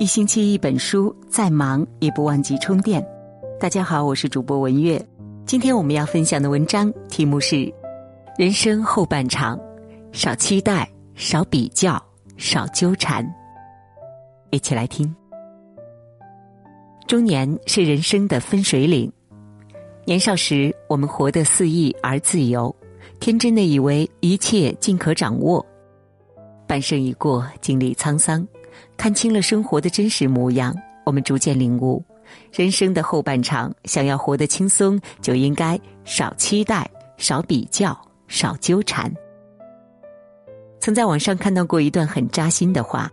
一星期一本书，再忙也不忘记充电。大家好，我是主播文月。今天我们要分享的文章题目是：人生后半场，少期待，少比较，少纠缠。一起来听。中年是人生的分水岭。年少时，我们活得肆意而自由，天真的以为一切尽可掌握。半生已过，经历沧桑。看清了生活的真实模样，我们逐渐领悟，人生的后半场，想要活得轻松，就应该少期待、少比较、少纠缠。曾在网上看到过一段很扎心的话：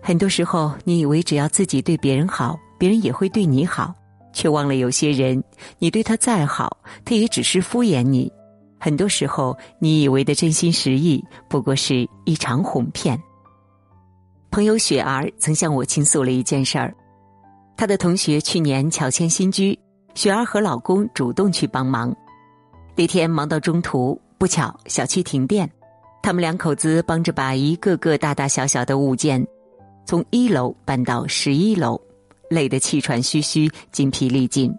很多时候，你以为只要自己对别人好，别人也会对你好，却忘了有些人，你对他再好，他也只是敷衍你。很多时候，你以为的真心实意，不过是一场哄骗。朋友雪儿曾向我倾诉了一件事儿，她的同学去年乔迁新居，雪儿和老公主动去帮忙。那天忙到中途，不巧小区停电，他们两口子帮着把一个个大大小小的物件从一楼搬到十一楼，累得气喘吁吁、筋疲力尽。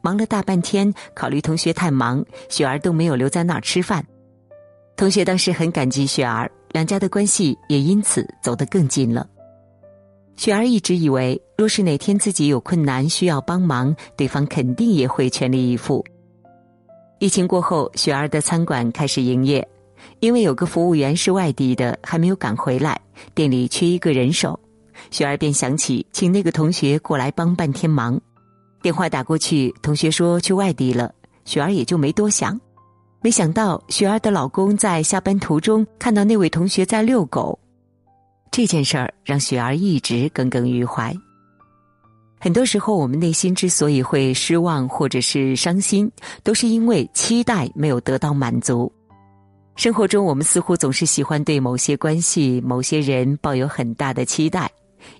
忙了大半天，考虑同学太忙，雪儿都没有留在那儿吃饭。同学当时很感激雪儿。两家的关系也因此走得更近了。雪儿一直以为，若是哪天自己有困难需要帮忙，对方肯定也会全力以赴。疫情过后，雪儿的餐馆开始营业，因为有个服务员是外地的，还没有赶回来，店里缺一个人手，雪儿便想起请那个同学过来帮半天忙。电话打过去，同学说去外地了，雪儿也就没多想。没想到雪儿的老公在下班途中看到那位同学在遛狗，这件事儿让雪儿一直耿耿于怀。很多时候，我们内心之所以会失望或者是伤心，都是因为期待没有得到满足。生活中，我们似乎总是喜欢对某些关系、某些人抱有很大的期待，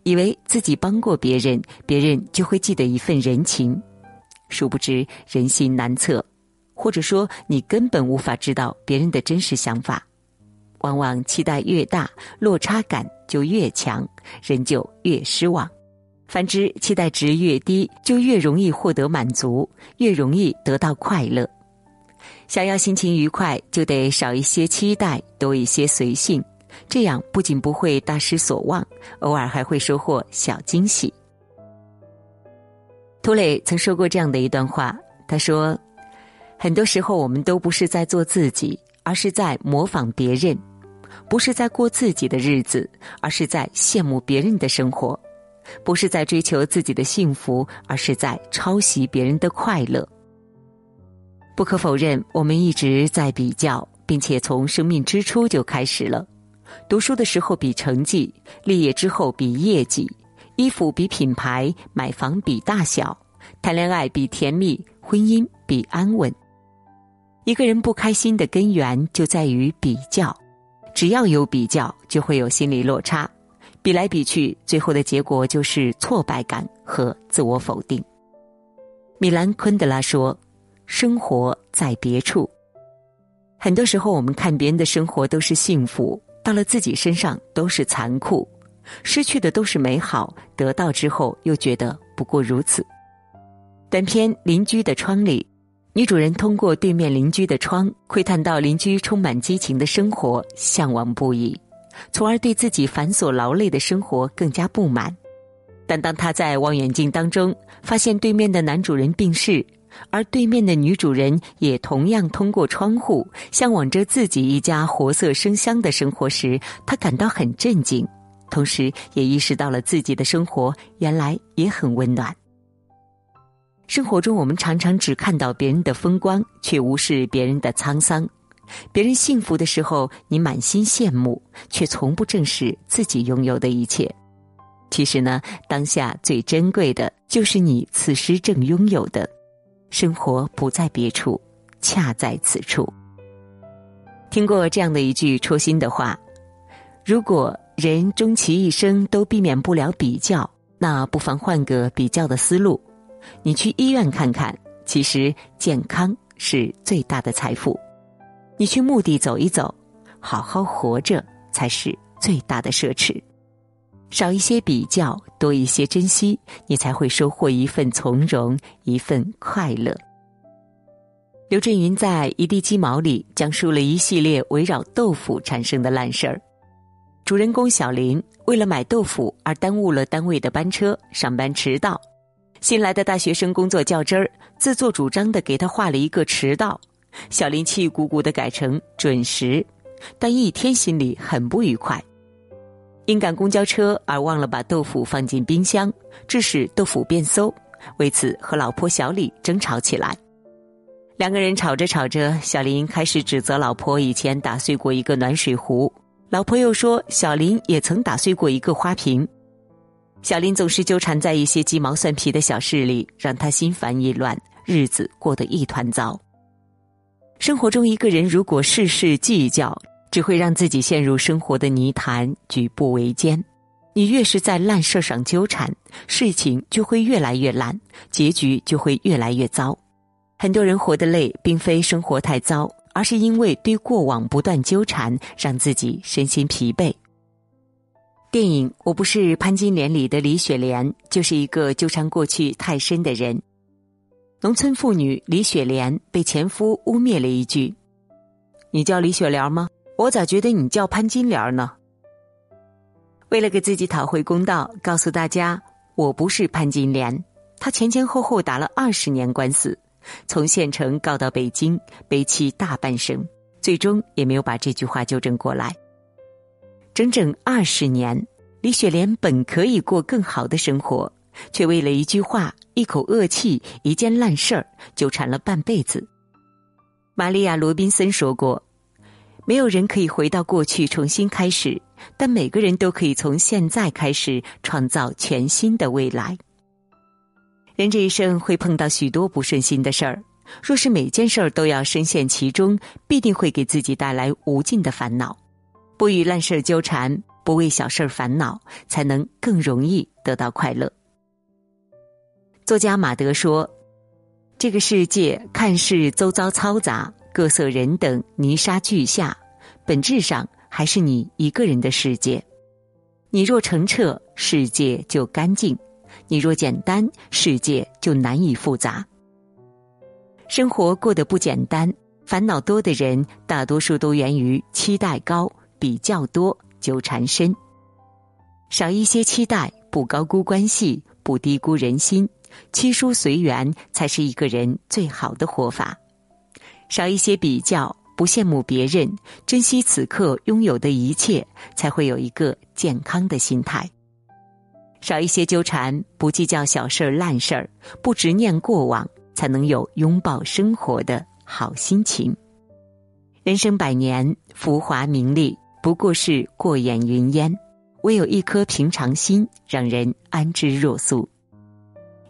以为自己帮过别人，别人就会记得一份人情。殊不知，人心难测。或者说，你根本无法知道别人的真实想法，往往期待越大，落差感就越强，人就越失望；反之，期待值越低，就越容易获得满足，越容易得到快乐。想要心情愉快，就得少一些期待，多一些随性，这样不仅不会大失所望，偶尔还会收获小惊喜。涂磊曾说过这样的一段话，他说。很多时候，我们都不是在做自己，而是在模仿别人；不是在过自己的日子，而是在羡慕别人的生活；不是在追求自己的幸福，而是在抄袭别人的快乐。不可否认，我们一直在比较，并且从生命之初就开始了。读书的时候比成绩，立业之后比业绩，衣服比品牌，买房比大小，谈恋爱比甜蜜，婚姻比安稳。一个人不开心的根源就在于比较，只要有比较，就会有心理落差，比来比去，最后的结果就是挫败感和自我否定。米兰昆德拉说：“生活在别处。”很多时候，我们看别人的生活都是幸福，到了自己身上都是残酷，失去的都是美好，得到之后又觉得不过如此。短片《邻居的窗》里。女主人通过对面邻居的窗窥探到邻居充满激情的生活，向往不已，从而对自己繁琐劳累的生活更加不满。但当她在望远镜当中发现对面的男主人病逝，而对面的女主人也同样通过窗户向往着自己一家活色生香的生活时，她感到很震惊，同时也意识到了自己的生活原来也很温暖。生活中，我们常常只看到别人的风光，却无视别人的沧桑。别人幸福的时候，你满心羡慕，却从不正视自己拥有的一切。其实呢，当下最珍贵的就是你此时正拥有的。生活不在别处，恰在此处。听过这样的一句戳心的话：如果人终其一生都避免不了比较，那不妨换个比较的思路。你去医院看看，其实健康是最大的财富；你去墓地走一走，好好活着才是最大的奢侈。少一些比较，多一些珍惜，你才会收获一份从容，一份快乐。刘震云在《一地鸡毛》里讲述了一系列围绕豆腐产生的烂事儿。主人公小林为了买豆腐而耽误了单位的班车，上班迟到。新来的大学生工作较真儿，自作主张的给他画了一个迟到。小林气鼓鼓的改成准时，但一天心里很不愉快。因赶公交车而忘了把豆腐放进冰箱，致使豆腐变馊，为此和老婆小李争吵起来。两个人吵着吵着，小林开始指责老婆以前打碎过一个暖水壶，老婆又说小林也曾打碎过一个花瓶。小林总是纠缠在一些鸡毛蒜皮的小事里，让他心烦意乱，日子过得一团糟。生活中，一个人如果事事计较，只会让自己陷入生活的泥潭，举步维艰。你越是在烂事上纠缠，事情就会越来越烂，结局就会越来越糟。很多人活得累，并非生活太糟，而是因为对过往不断纠缠，让自己身心疲惫。电影《我不是潘金莲》里的李雪莲，就是一个纠缠过去太深的人。农村妇女李雪莲被前夫污蔑了一句：“你叫李雪莲吗？”我咋觉得你叫潘金莲呢？为了给自己讨回公道，告诉大家我不是潘金莲。她前前后后打了二十年官司，从县城告到北京，悲泣大半生，最终也没有把这句话纠正过来。整整二十年，李雪莲本可以过更好的生活，却为了一句话、一口恶气、一件烂事儿纠缠了半辈子。玛利亚·罗宾森说过。没有人可以回到过去重新开始，但每个人都可以从现在开始创造全新的未来。人这一生会碰到许多不顺心的事儿，若是每件事儿都要深陷其中，必定会给自己带来无尽的烦恼。不与烂事纠缠，不为小事烦恼，才能更容易得到快乐。作家马德说：“这个世界看似周遭嘈杂。”各色人等泥沙俱下，本质上还是你一个人的世界。你若澄澈，世界就干净；你若简单，世界就难以复杂。生活过得不简单，烦恼多的人，大多数都源于期待高、比较多、纠缠深。少一些期待，不高估关系，不低估人心，七疏随缘，才是一个人最好的活法。少一些比较，不羡慕别人，珍惜此刻拥有的一切，才会有一个健康的心态。少一些纠缠，不计较小事儿烂事儿，不执念过往，才能有拥抱生活的好心情。人生百年，浮华名利不过是过眼云烟，唯有一颗平常心，让人安之若素。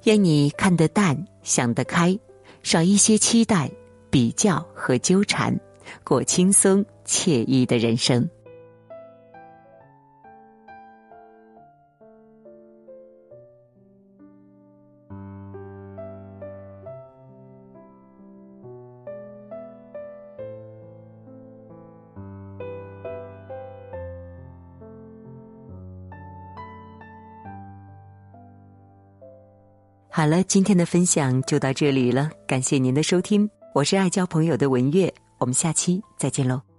愿你看得淡，想得开，少一些期待。比较和纠缠，过轻松惬意的人生。好了，今天的分享就到这里了，感谢您的收听。我是爱交朋友的文月，我们下期再见喽。